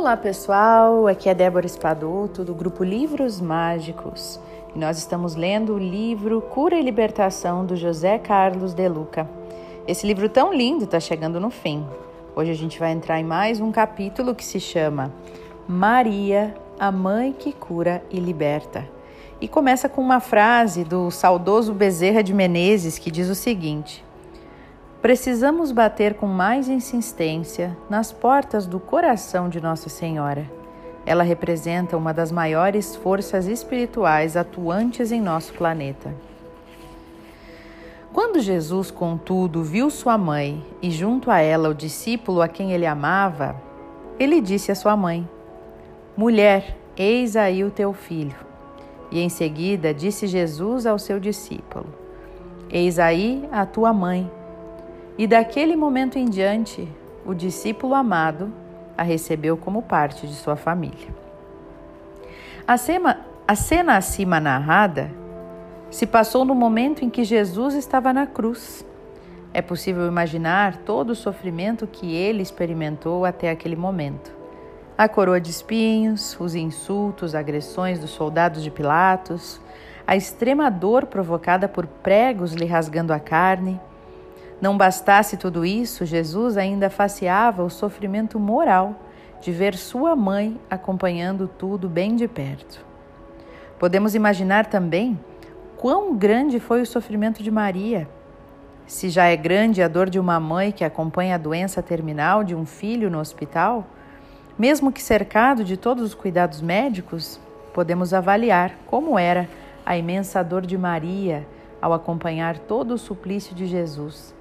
Olá pessoal, aqui é Débora Espadoto do grupo Livros Mágicos e nós estamos lendo o livro Cura e Libertação do José Carlos de Luca. Esse livro tão lindo está chegando no fim. Hoje a gente vai entrar em mais um capítulo que se chama Maria, a Mãe que Cura e Liberta. E começa com uma frase do saudoso Bezerra de Menezes que diz o seguinte: Precisamos bater com mais insistência nas portas do coração de Nossa Senhora. Ela representa uma das maiores forças espirituais atuantes em nosso planeta. Quando Jesus, contudo, viu sua mãe e junto a ela o discípulo a quem ele amava, ele disse à sua mãe: Mulher, eis aí o teu filho. E em seguida disse Jesus ao seu discípulo: Eis aí a tua mãe. E daquele momento em diante, o discípulo amado a recebeu como parte de sua família. A cena, a cena acima narrada se passou no momento em que Jesus estava na cruz. É possível imaginar todo o sofrimento que ele experimentou até aquele momento. A coroa de espinhos, os insultos, agressões dos soldados de Pilatos, a extrema dor provocada por pregos lhe rasgando a carne, não bastasse tudo isso, Jesus ainda faceava o sofrimento moral de ver sua mãe acompanhando tudo bem de perto. Podemos imaginar também quão grande foi o sofrimento de Maria. Se já é grande a dor de uma mãe que acompanha a doença terminal de um filho no hospital, mesmo que cercado de todos os cuidados médicos, podemos avaliar como era a imensa dor de Maria ao acompanhar todo o suplício de Jesus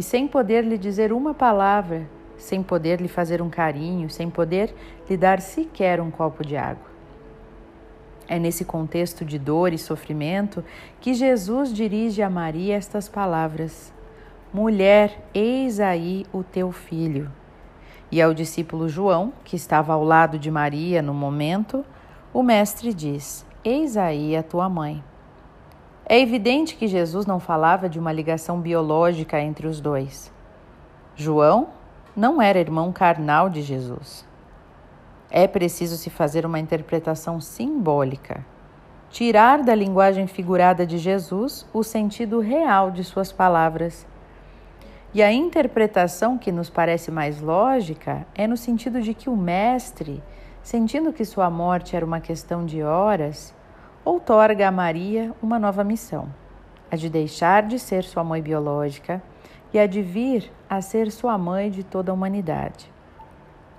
e sem poder lhe dizer uma palavra, sem poder lhe fazer um carinho, sem poder lhe dar sequer um copo de água. É nesse contexto de dor e sofrimento que Jesus dirige a Maria estas palavras: Mulher, eis aí o teu filho. E ao discípulo João, que estava ao lado de Maria no momento, o Mestre diz: Eis aí a tua mãe. É evidente que Jesus não falava de uma ligação biológica entre os dois. João não era irmão carnal de Jesus. É preciso se fazer uma interpretação simbólica, tirar da linguagem figurada de Jesus o sentido real de suas palavras. E a interpretação que nos parece mais lógica é no sentido de que o Mestre, sentindo que sua morte era uma questão de horas, outorga a Maria uma nova missão, a de deixar de ser sua mãe biológica e a de vir a ser sua mãe de toda a humanidade.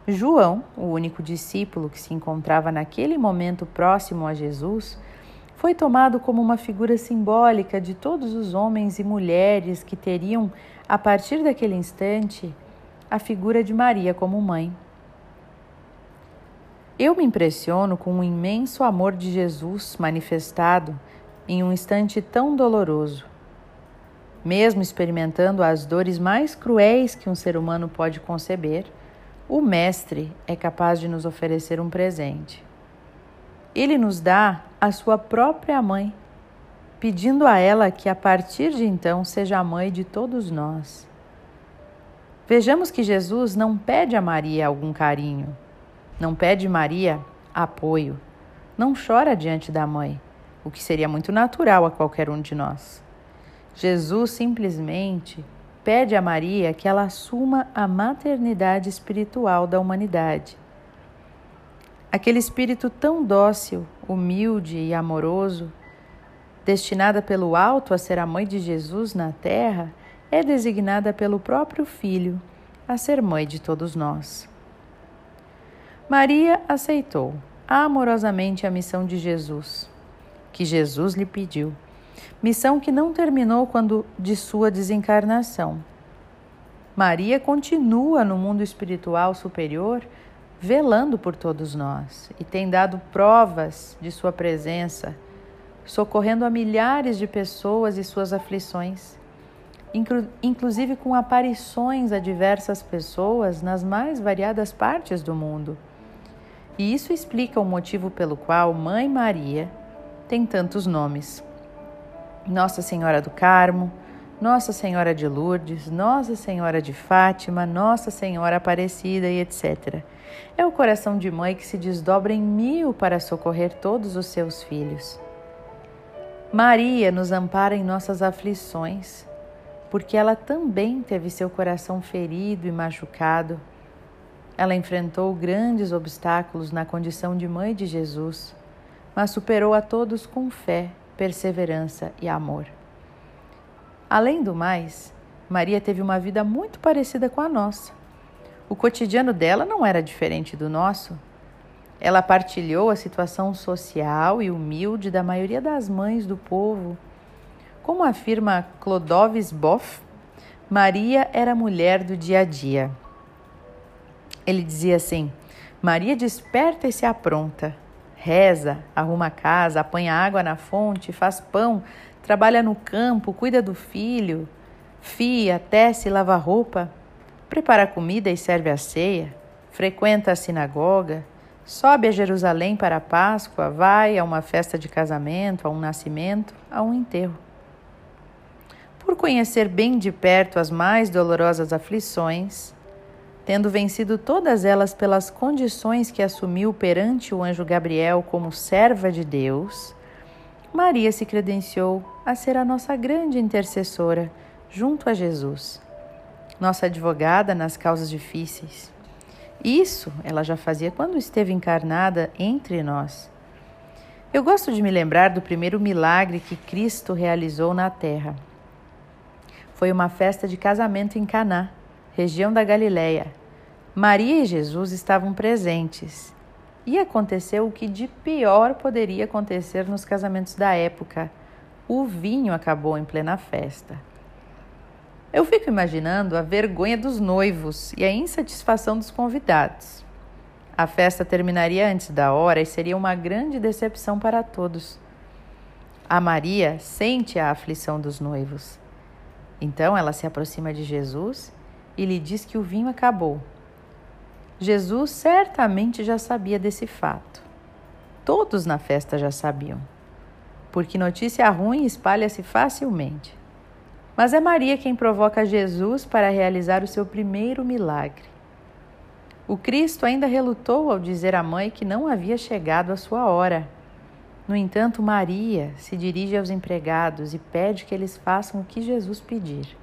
João, o único discípulo que se encontrava naquele momento próximo a Jesus, foi tomado como uma figura simbólica de todos os homens e mulheres que teriam, a partir daquele instante, a figura de Maria como mãe. Eu me impressiono com o imenso amor de Jesus manifestado em um instante tão doloroso. Mesmo experimentando as dores mais cruéis que um ser humano pode conceber, o Mestre é capaz de nos oferecer um presente. Ele nos dá a sua própria mãe, pedindo a ela que a partir de então seja a mãe de todos nós. Vejamos que Jesus não pede a Maria algum carinho, não pede Maria apoio. Não chora diante da mãe, o que seria muito natural a qualquer um de nós. Jesus simplesmente pede a Maria que ela assuma a maternidade espiritual da humanidade. Aquele espírito tão dócil, humilde e amoroso, destinada pelo alto a ser a mãe de Jesus na terra, é designada pelo próprio Filho a ser mãe de todos nós. Maria aceitou amorosamente a missão de Jesus, que Jesus lhe pediu, missão que não terminou quando de sua desencarnação. Maria continua no mundo espiritual superior, velando por todos nós e tem dado provas de sua presença, socorrendo a milhares de pessoas e suas aflições, inclusive com aparições a diversas pessoas nas mais variadas partes do mundo. E isso explica o motivo pelo qual Mãe Maria tem tantos nomes. Nossa Senhora do Carmo, Nossa Senhora de Lourdes, Nossa Senhora de Fátima, Nossa Senhora Aparecida e etc. É o coração de mãe que se desdobra em mil para socorrer todos os seus filhos. Maria nos ampara em nossas aflições, porque ela também teve seu coração ferido e machucado. Ela enfrentou grandes obstáculos na condição de mãe de Jesus, mas superou a todos com fé, perseverança e amor. Além do mais, Maria teve uma vida muito parecida com a nossa. O cotidiano dela não era diferente do nosso. Ela partilhou a situação social e humilde da maioria das mães do povo. Como afirma Clodovis Boff, Maria era mulher do dia a dia. Ele dizia assim: Maria desperta e se apronta, reza, arruma a casa, apanha água na fonte, faz pão, trabalha no campo, cuida do filho, fia, tece lava roupa, prepara comida e serve a ceia, frequenta a sinagoga, sobe a Jerusalém para a Páscoa, vai a uma festa de casamento, a um nascimento, a um enterro. Por conhecer bem de perto as mais dolorosas aflições, tendo vencido todas elas pelas condições que assumiu perante o anjo Gabriel como serva de Deus, Maria se credenciou a ser a nossa grande intercessora junto a Jesus, nossa advogada nas causas difíceis. Isso ela já fazia quando esteve encarnada entre nós. Eu gosto de me lembrar do primeiro milagre que Cristo realizou na terra. Foi uma festa de casamento em Caná, região da Galileia. Maria e Jesus estavam presentes e aconteceu o que de pior poderia acontecer nos casamentos da época. O vinho acabou em plena festa. Eu fico imaginando a vergonha dos noivos e a insatisfação dos convidados. A festa terminaria antes da hora e seria uma grande decepção para todos. A Maria sente a aflição dos noivos. Então ela se aproxima de Jesus e lhe diz que o vinho acabou Jesus certamente já sabia desse fato. Todos na festa já sabiam, porque notícia ruim espalha-se facilmente. Mas é Maria quem provoca Jesus para realizar o seu primeiro milagre. O Cristo ainda relutou ao dizer à mãe que não havia chegado a sua hora. No entanto, Maria se dirige aos empregados e pede que eles façam o que Jesus pedir.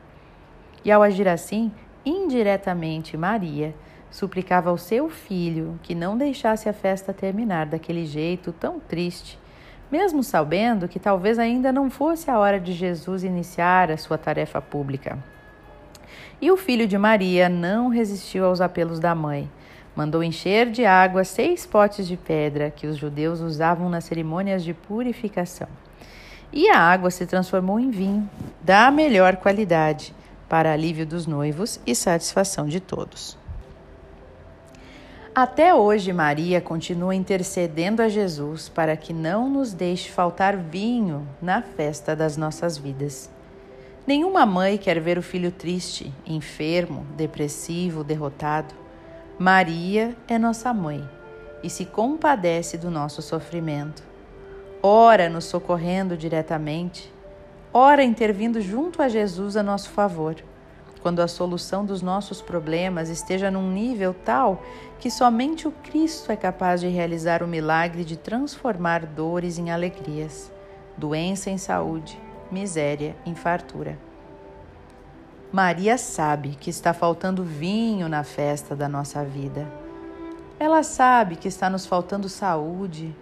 E ao agir assim, indiretamente, Maria suplicava ao seu filho que não deixasse a festa terminar daquele jeito tão triste, mesmo sabendo que talvez ainda não fosse a hora de Jesus iniciar a sua tarefa pública. E o filho de Maria não resistiu aos apelos da mãe. Mandou encher de água seis potes de pedra que os judeus usavam nas cerimônias de purificação. E a água se transformou em vinho, da melhor qualidade, para alívio dos noivos e satisfação de todos. Até hoje, Maria continua intercedendo a Jesus para que não nos deixe faltar vinho na festa das nossas vidas. Nenhuma mãe quer ver o filho triste, enfermo, depressivo, derrotado. Maria é nossa mãe e se compadece do nosso sofrimento. Ora nos socorrendo diretamente, ora intervindo junto a Jesus a nosso favor quando a solução dos nossos problemas esteja num nível tal que somente o Cristo é capaz de realizar o milagre de transformar dores em alegrias, doença em saúde, miséria em fartura. Maria sabe que está faltando vinho na festa da nossa vida. Ela sabe que está nos faltando saúde,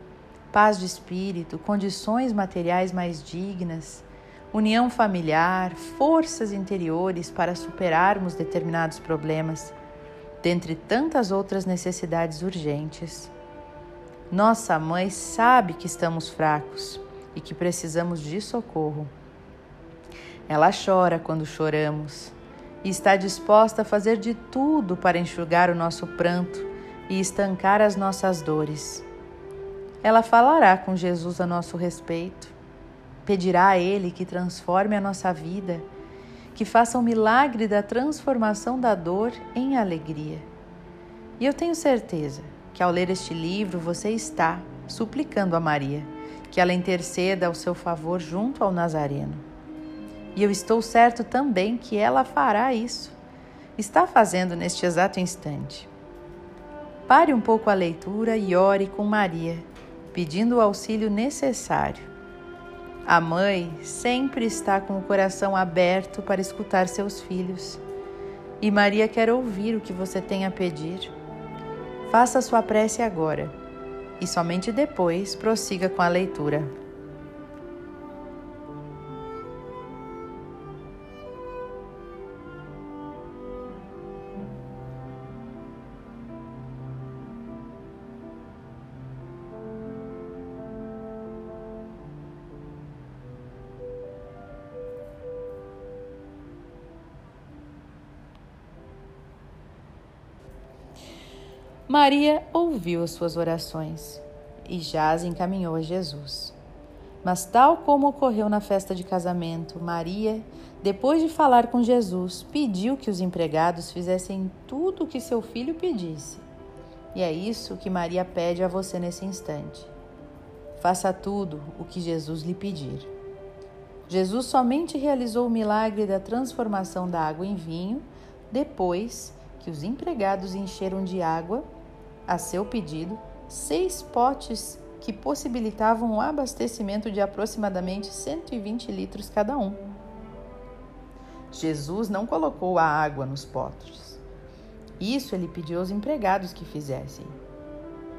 paz de espírito, condições materiais mais dignas união familiar, forças interiores para superarmos determinados problemas, dentre tantas outras necessidades urgentes. Nossa mãe sabe que estamos fracos e que precisamos de socorro. Ela chora quando choramos e está disposta a fazer de tudo para enxugar o nosso pranto e estancar as nossas dores. Ela falará com Jesus a nosso respeito Pedirá a Ele que transforme a nossa vida, que faça o um milagre da transformação da dor em alegria. E eu tenho certeza que ao ler este livro você está suplicando a Maria que ela interceda ao seu favor junto ao Nazareno. E eu estou certo também que ela fará isso. Está fazendo neste exato instante. Pare um pouco a leitura e ore com Maria, pedindo o auxílio necessário. A mãe sempre está com o coração aberto para escutar seus filhos. E Maria quer ouvir o que você tem a pedir. Faça sua prece agora e somente depois prossiga com a leitura. Maria ouviu as suas orações e já as encaminhou a Jesus. Mas, tal como ocorreu na festa de casamento, Maria, depois de falar com Jesus, pediu que os empregados fizessem tudo o que seu filho pedisse. E é isso que Maria pede a você nesse instante. Faça tudo o que Jesus lhe pedir. Jesus somente realizou o milagre da transformação da água em vinho depois que os empregados encheram de água a seu pedido, seis potes que possibilitavam o abastecimento de aproximadamente 120 litros cada um. Jesus não colocou a água nos potes. Isso ele pediu aos empregados que fizessem.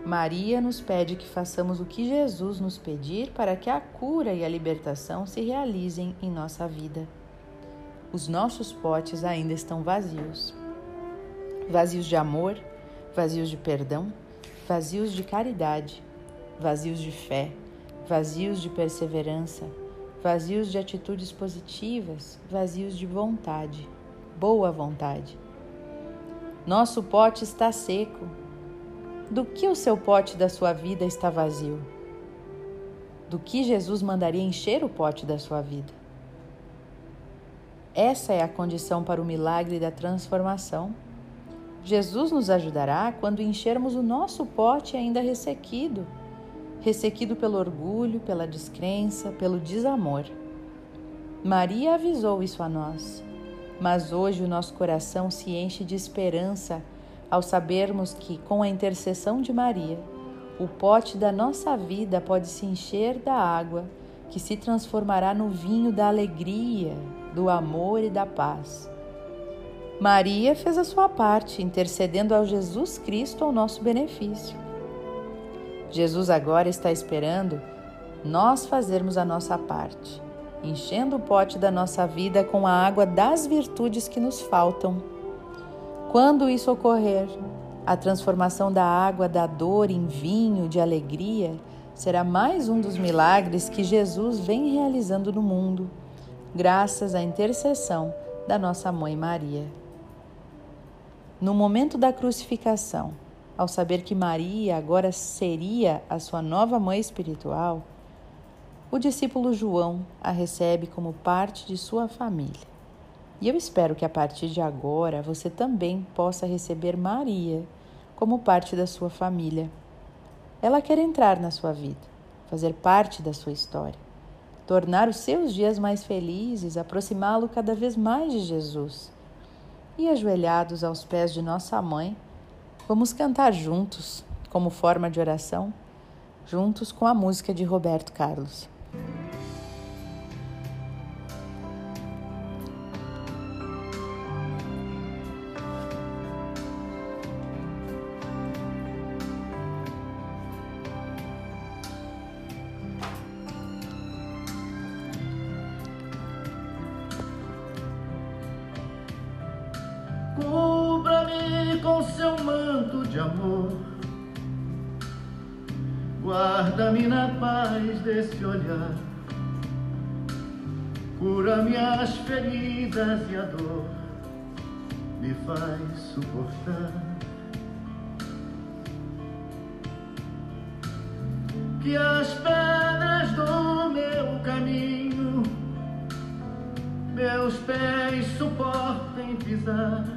Maria nos pede que façamos o que Jesus nos pedir para que a cura e a libertação se realizem em nossa vida. Os nossos potes ainda estão vazios vazios de amor, vazios de perdão, vazios de caridade, vazios de fé, vazios de perseverança, vazios de atitudes positivas, vazios de vontade, boa vontade. Nosso pote está seco. Do que o seu pote da sua vida está vazio? Do que Jesus mandaria encher o pote da sua vida? Essa é a condição para o milagre da transformação Jesus nos ajudará quando enchermos o nosso pote ainda ressequido ressequido pelo orgulho, pela descrença, pelo desamor. Maria avisou isso a nós, mas hoje o nosso coração se enche de esperança ao sabermos que, com a intercessão de Maria, o pote da nossa vida pode se encher da água que se transformará no vinho da alegria, do amor e da paz. Maria fez a sua parte, intercedendo ao Jesus Cristo ao nosso benefício. Jesus agora está esperando nós fazermos a nossa parte, enchendo o pote da nossa vida com a água das virtudes que nos faltam. Quando isso ocorrer, a transformação da água da dor em vinho de alegria será mais um dos milagres que Jesus vem realizando no mundo, graças à intercessão da nossa mãe Maria. No momento da crucificação, ao saber que Maria agora seria a sua nova mãe espiritual, o discípulo João a recebe como parte de sua família. E eu espero que a partir de agora você também possa receber Maria como parte da sua família. Ela quer entrar na sua vida, fazer parte da sua história, tornar os seus dias mais felizes, aproximá-lo cada vez mais de Jesus e ajoelhados aos pés de nossa mãe, vamos cantar juntos, como forma de oração, juntos com a música de Roberto Carlos. Seu manto de amor. Guarda-me na paz desse olhar, cura minhas feridas e a dor me faz suportar. Que as pedras do meu caminho meus pés suportem pisar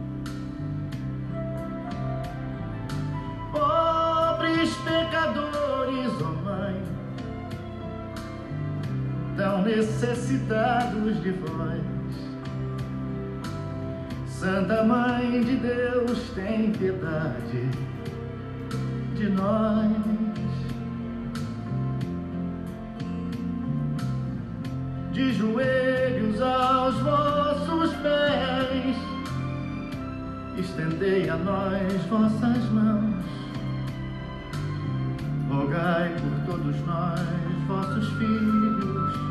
Necessitados de vós. Santa Mãe de Deus, tem piedade de nós. De joelhos aos vossos pés, estendei a nós vossas mãos. Rogai por todos nós, vossos filhos,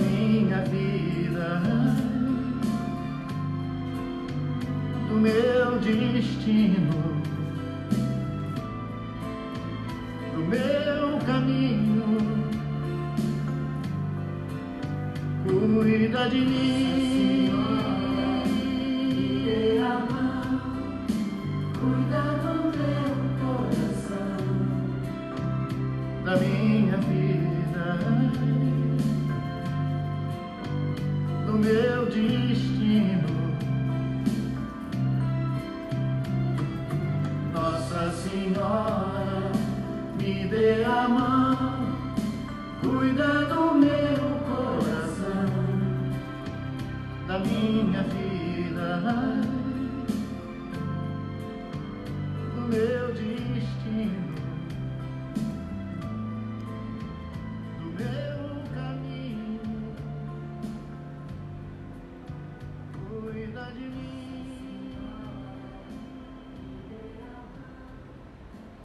minha vida, do meu destino, do meu caminho. Cuida de mim. Destino. Nossa Senhora, me dê a mão, cuida do meu coração, da minha vida